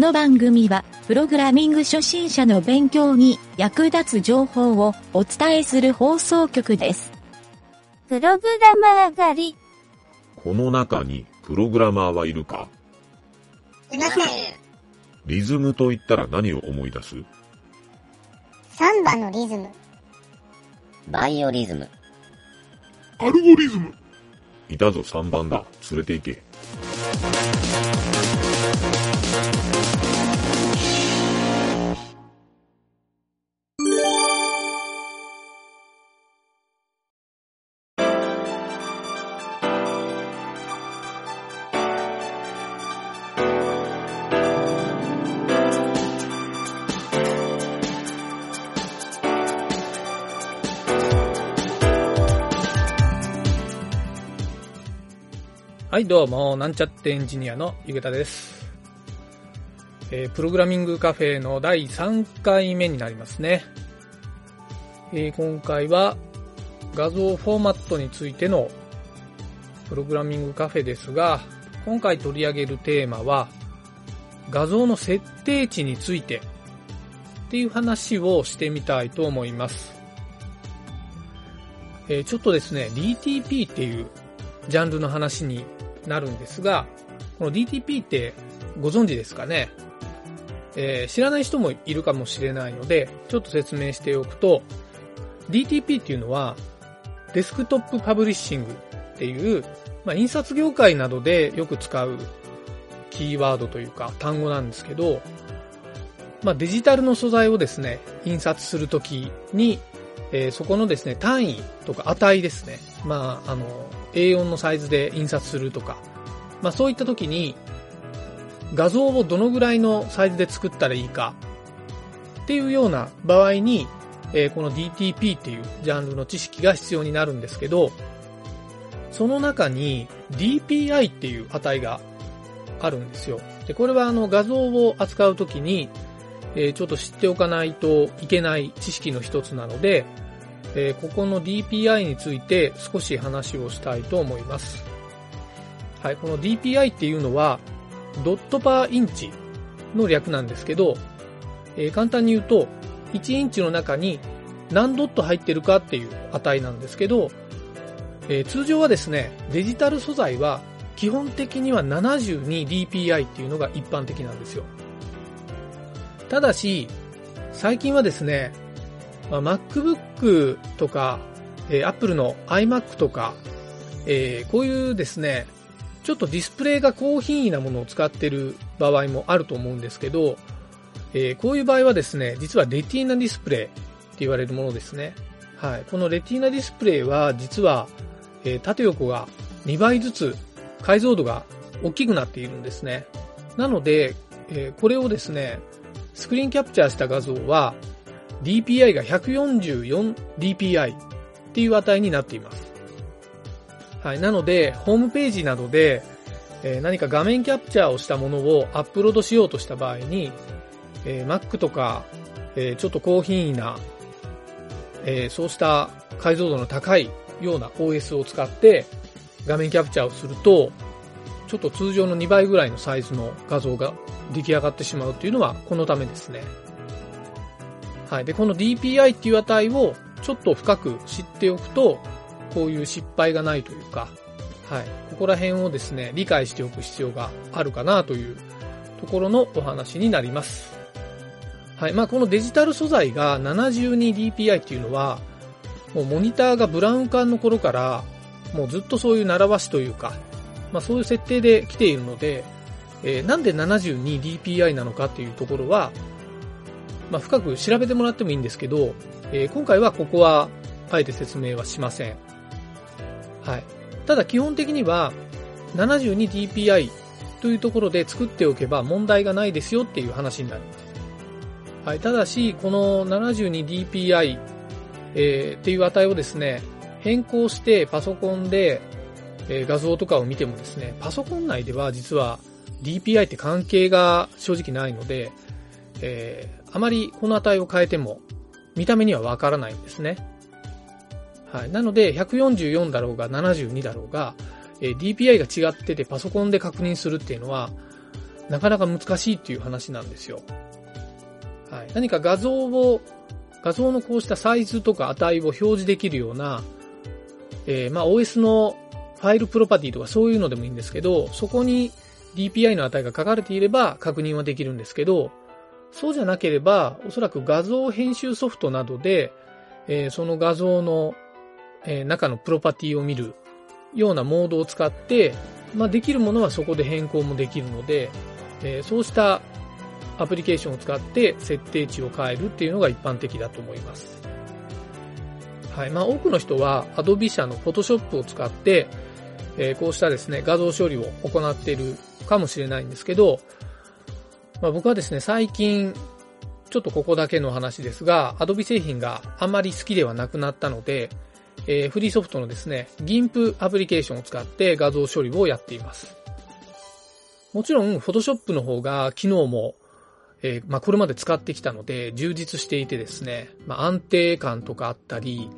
の番組は、プログラミング初心者の勉強に役立つ情報をお伝えする放送局です。プログラマー狩り。この中にプログラマーはいるか？いません。リズムと言ったら何を思い出す？サンバのリズム。バイオリズム。アルゴリズム。いたぞ3番だ。連れて行け。はい、どうも、なんちゃってエンジニアのゆげたです。えープログラミングカフェの第3回目になりますね。えー今回は画像フォーマットについてのプログラミングカフェですが、今回取り上げるテーマは画像の設定値についてっていう話をしてみたいと思います。えーちょっとですね、DTP っていうジャンルの話になるんですが、この DTP ってご存知ですかね、えー知らない人もいるかもしれないので、ちょっと説明しておくと、DTP っていうのは、デスクトップパブリッシングっていう、まあ、印刷業界などでよく使うキーワードというか単語なんですけど、まあ、デジタルの素材をですね、印刷するときに、えーそこのですね、単位とか値ですね。まあ、あの、A4 のサイズで印刷するとか、まあそういった時に、画像をどのぐらいのサイズで作ったらいいか、っていうような場合に、えーこの DTP っていうジャンルの知識が必要になるんですけど、その中に DPI っていう値があるんですよ。で、これはあの画像を扱うときに、えーちょっと知っておかないといけない知識の一つなので、えーここの DPI について少し話をしたいと思います。はい、この DPI っていうのは、ドットパーインチの略なんですけど、えー簡単に言うと、1インチの中に何ドット入ってるかっていう値なんですけど、えー通常はですね、デジタル素材は基本的には 72dpi っていうのが一般的なんですよ。ただし、最近はですね、まあ MacBook とか、えー Apple の iMac とか、えーこういうですね、ちょっとディスプレイが高品位なものを使っている場合もあると思うんですけど、えーこういう場合はですね、実はレティーナディスプレイって言われるものですね。はい。このレティーナディスプレイは実は、えー縦横が2倍ずつ解像度が大きくなっているんですね。なので、えーこれをですね、スクリーンキャプチャーした画像は DPI が 144dpi っていう値になっています。はい。なので、ホームページなどで、えー何か画面キャプチャーをしたものをアップロードしようとした場合に、えー Mac とか、えーちょっと高品位な、えそうした解像度の高いような OS を使って画面キャプチャーをすると、ちょっと通常の2倍ぐらいのサイズの画像が出来上がってしまうというのはこのためですね。はい。で、この DPI っていう値をちょっと深く知っておくと、こういう失敗がないというか、はい。ここら辺をですね、理解しておく必要があるかなというところのお話になります。はい。まあ、このデジタル素材が 72dpi っていうのは、もうモニターがブラウン管の頃から、もうずっとそういう習わしというか、まあそういう設定で来ているので、えーなんで 72dpi なのかっていうところは、まあ深く調べてもらってもいいんですけど、えー今回はここは、あえて説明はしません。はい。ただ基本的には、72dpi というところで作っておけば問題がないですよっていう話になります。はい。ただし、この 72dpi、えーっていう値をですね、変更してパソコンで、えー画像とかを見てもですね、パソコン内では実は DPI って関係が正直ないので、えーあまりこの値を変えても見た目にはわからないんですね。はい。なので、144だろうが72だろうが、えー DPI が違っててパソコンで確認するっていうのは、なかなか難しいっていう話なんですよ。はい。何か画像を、画像のこうしたサイズとか値を表示できるような、えー、まあ OS のファイルプロパティとかそういうのでもいいんですけど、そこに DPI の値が書かれていれば確認はできるんですけど、そうじゃなければ、おそらく画像編集ソフトなどで、えー、その画像の、えー、中のプロパティを見るようなモードを使って、まあ、できるものはそこで変更もできるので、えー、そうしたアプリケーションを使って設定値を変えるっていうのが一般的だと思います。はい。まあ、多くの人は Adobe 社の Photoshop を使って、え、こうしたですね、画像処理を行っているかもしれないんですけど、まあ、僕はですね、最近、ちょっとここだけの話ですが、Adobe 製品があまり好きではなくなったので、えー、フリーソフトのですね、GIMP アプリケーションを使って画像処理をやっています。もちろん、Photoshop の方が機能も、えー、まあ、これまで使ってきたので、充実していてですね、まあ、安定感とかあったり、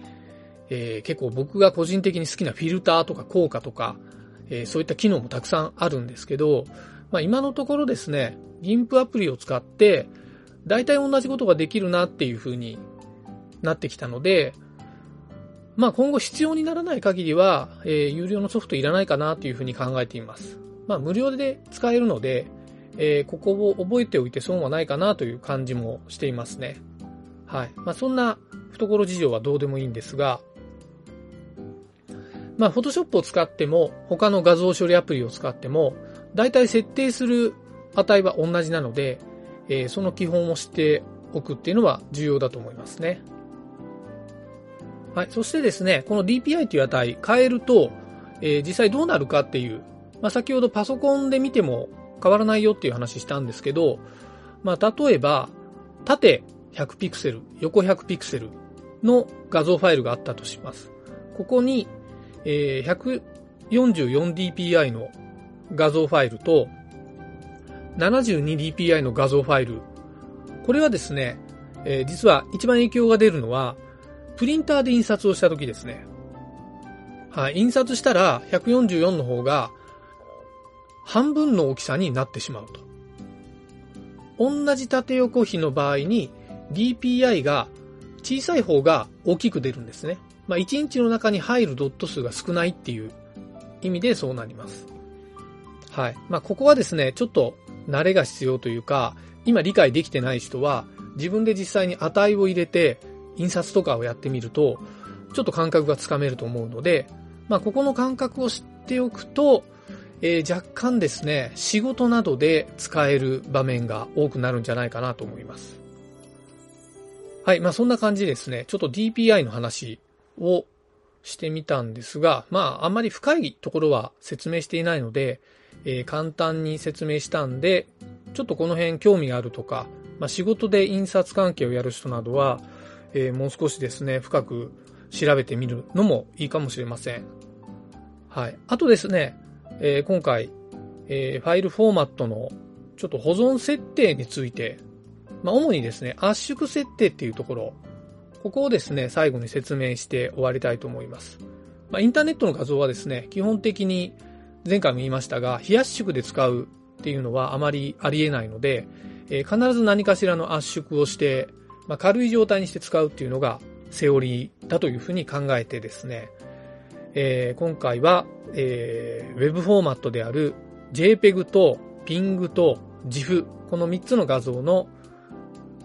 えー、結構僕が個人的に好きなフィルターとか効果とか、えそういった機能もたくさんあるんですけど、まあ、今のところですね、GIMP アプリを使って、大体同じことができるなっていう風になってきたので、まあ今後必要にならない限りは、えー、有料のソフトいらないかなというふうに考えています。まあ無料で使えるので、えー、ここを覚えておいて損はないかなという感じもしていますね。はい。まあそんな懐事情はどうでもいいんですが、まあ Photoshop を使っても、他の画像処理アプリを使っても、大体設定する値は同じなので、えー、その基本を知っておくっていうのは重要だと思いますね。はい。そしてですね、この DPI という値変えると、えー、実際どうなるかっていう、まあ、先ほどパソコンで見ても変わらないよっていう話したんですけど、まあ、例えば、縦100ピクセル、横100ピクセルの画像ファイルがあったとします。ここに、えー、144dpi の画像ファイルと、72dpi の画像ファイル。これはですね、えー、実は一番影響が出るのは、プリンターで印刷をした時ですね。はい、印刷したら144の方が半分の大きさになってしまうと。同じ縦横比の場合に DPI が小さい方が大きく出るんですね。まあ、1インチの中に入るドット数が少ないっていう意味でそうなります。はい。まあ、ここはですね、ちょっと慣れが必要というか、今理解できてない人は、自分で実際に値を入れて、印刷とかをやってみると、ちょっと感覚がつかめると思うので、まあ、ここの感覚を知っておくと、えー、若干ですね、仕事などで使える場面が多くなるんじゃないかなと思います。はい、まあそんな感じですね。ちょっと DPI の話をしてみたんですが、まああんまり深いところは説明していないので、えー、簡単に説明したんで、ちょっとこの辺興味があるとか、まあ、仕事で印刷関係をやる人などは、えー、もう少しですね、深く調べてみるのもいいかもしれません。はい。あとですね、えー、今回、えー、ファイルフォーマットのちょっと保存設定について、まあ、主にですね、圧縮設定っていうところ、ここをですね、最後に説明して終わりたいと思います。まあ、インターネットの画像はですね、基本的に前回も言いましたが、非圧縮で使うっていうのはあまりありえないので、えー、必ず何かしらの圧縮をして、まあ、軽い状態にして使うっていうのがセオリーだというふうに考えてですね、えー、今回は、えー、ウェブフォーマットである JPEG と PING と GIF この3つの画像の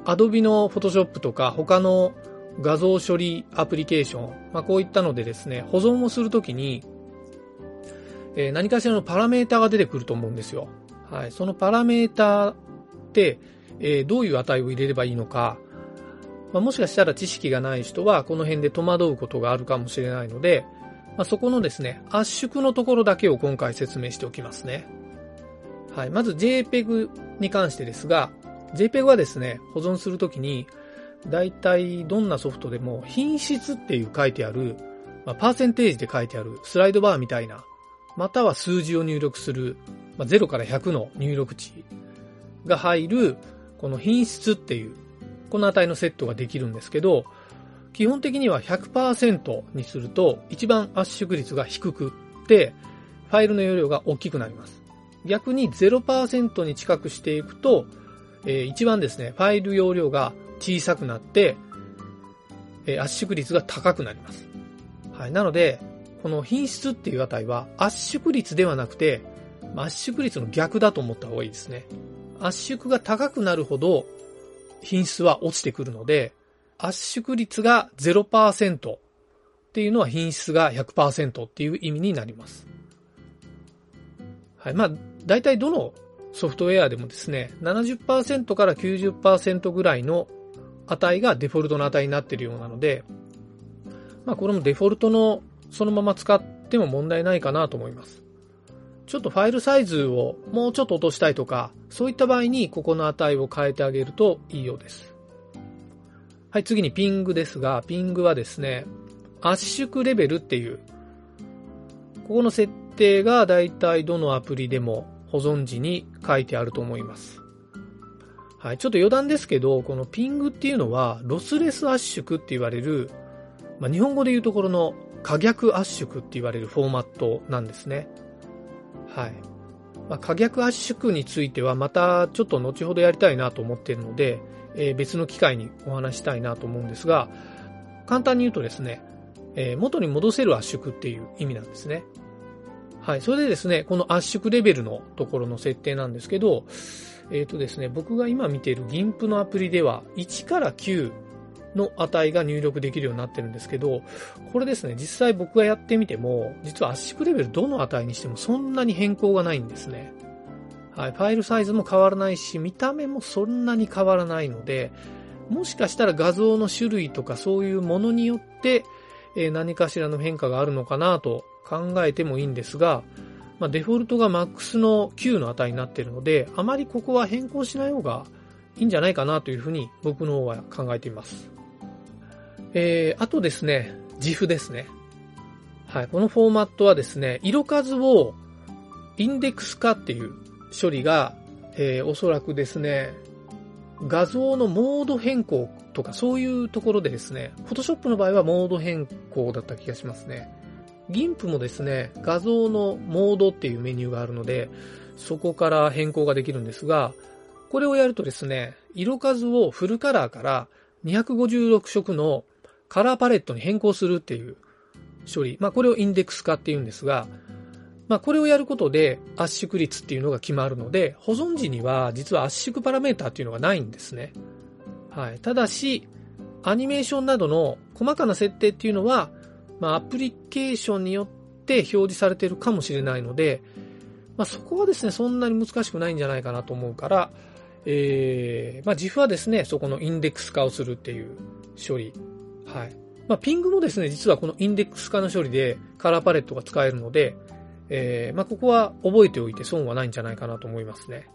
Adobe の Photoshop とか他の画像処理アプリケーション、まあ、こういったのでですね、保存をするときに、えー、何かしらのパラメータが出てくると思うんですよ。はい。そのパラメータって、えー、どういう値を入れればいいのか、まあ、もしかしたら知識がない人はこの辺で戸惑うことがあるかもしれないので、まあ、そこのですね、圧縮のところだけを今回説明しておきますね。はい。まず JPEG に関してですが、JPEG はですね、保存するときに、だいたいどんなソフトでも品質っていう書いてある、まあ、パーセンテージで書いてあるスライドバーみたいな、または数字を入力する、まあ、0から100の入力値が入る、この品質っていう、この値のセットができるんですけど、基本的には100%にすると一番圧縮率が低くって、ファイルの容量が大きくなります。逆に0%に近くしていくと、えー一番ですね、ファイル容量が小さくなって、え圧縮率が高くなります。はい。なので、この品質っていう値は圧縮率ではなくて、圧縮率の逆だと思った方がいいですね。圧縮が高くなるほど品質は落ちてくるので、圧縮率が0%っていうのは品質が100%っていう意味になります。はい。まあ、大体どのソフトウェアでもですね、70%から90%ぐらいの値がデフォルトの値になっているようなので、まあこれもデフォルトのそのまま使っても問題ないかなと思います。ちょっとファイルサイズをもうちょっと落としたいとか、そういった場合にここの値を変えてあげるといいようです。はい、次にピングですが、ピングはですね、圧縮レベルっていう、ここの設定がだいたいどのアプリでも保存時に書いてあると思います。はい、ちょっと余談ですけど、このピングっていうのは、ロスレス圧縮って言われる、まあ、日本語で言うところの可逆圧縮って言われるフォーマットなんですね。はい。まあ、可逆圧縮についてはまたちょっと後ほどやりたいなと思っているので、えー別の機会にお話したいなと思うんですが、簡単に言うとですね、えー元に戻せる圧縮っていう意味なんですね。はい。それでですね、この圧縮レベルのところの設定なんですけど、えっ、とですね、僕が今見ている GIMP のアプリでは1から9の値が入力できるようになってるんですけど、これですね、実際僕がやってみても、実は圧縮レベルどの値にしてもそんなに変更がないんですね。はい。ファイルサイズも変わらないし、見た目もそんなに変わらないので、もしかしたら画像の種類とかそういうものによって、えー何かしらの変化があるのかなと考えてもいいんですが、まあ、デフォルトが MAX の9の値になっているので、あまりここは変更しない方がいいんじゃないかなというふうに僕の方は考えています。えー、あとですね、GIF ですね。はい、このフォーマットはですね、色数をインデックス化っていう処理が、えーおそらくですね、画像のモード変更とかそういうところでですね、Photoshop の場合はモード変更だった気がしますね。GIMP もですね、画像のモードっていうメニューがあるので、そこから変更ができるんですが、これをやるとですね、色数をフルカラーから256色のカラーパレットに変更するっていう処理。まあこれをインデックス化っていうんですが、まあこれをやることで圧縮率っていうのが決まるので、保存時には実は圧縮パラメータっていうのがないんですね。はい。ただし、アニメーションなどの細かな設定っていうのは、まあアプリケーションによって表示されているかもしれないので、まあそこはですね、そんなに難しくないんじゃないかなと思うから、えー、まあ GIF はですね、そこのインデックス化をするっていう処理。はい。まあ、ピングもですね、実はこのインデックス化の処理でカラーパレットが使えるので、えー、まあ、ここは覚えておいて損はないんじゃないかなと思いますね。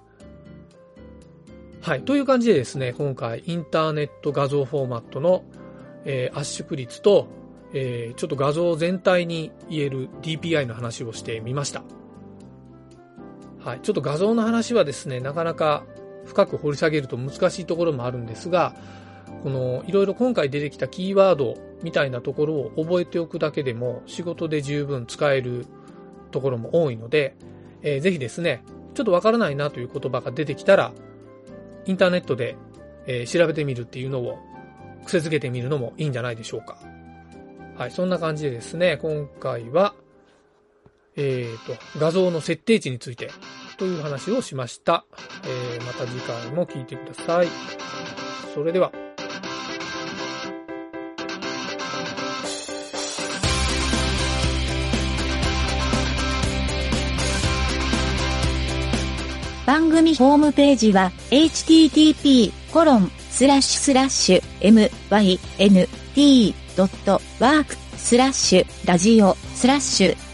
はい。という感じでですね、今回インターネット画像フォーマットの、えー圧縮率と、えーちょっと画像全体に言える DPI の話をしてみました。はい。ちょっと画像の話はですね、なかなか深く掘り下げると難しいところもあるんですが、このいろいろ今回出てきたキーワードみたいなところを覚えておくだけでも仕事で十分使えるところも多いので、えーぜひですね、ちょっとわからないなという言葉が出てきたら、インターネットで、えー調べてみるっていうのを癖づけてみるのもいいんじゃないでしょうか。はい、そんな感じでですね、今回は、えーと、画像の設定値についてという話をしました。えーまた次回も聞いてください。それでは。番組ホームページは http://myn t ドットワークスラッシュラジオスラッシュ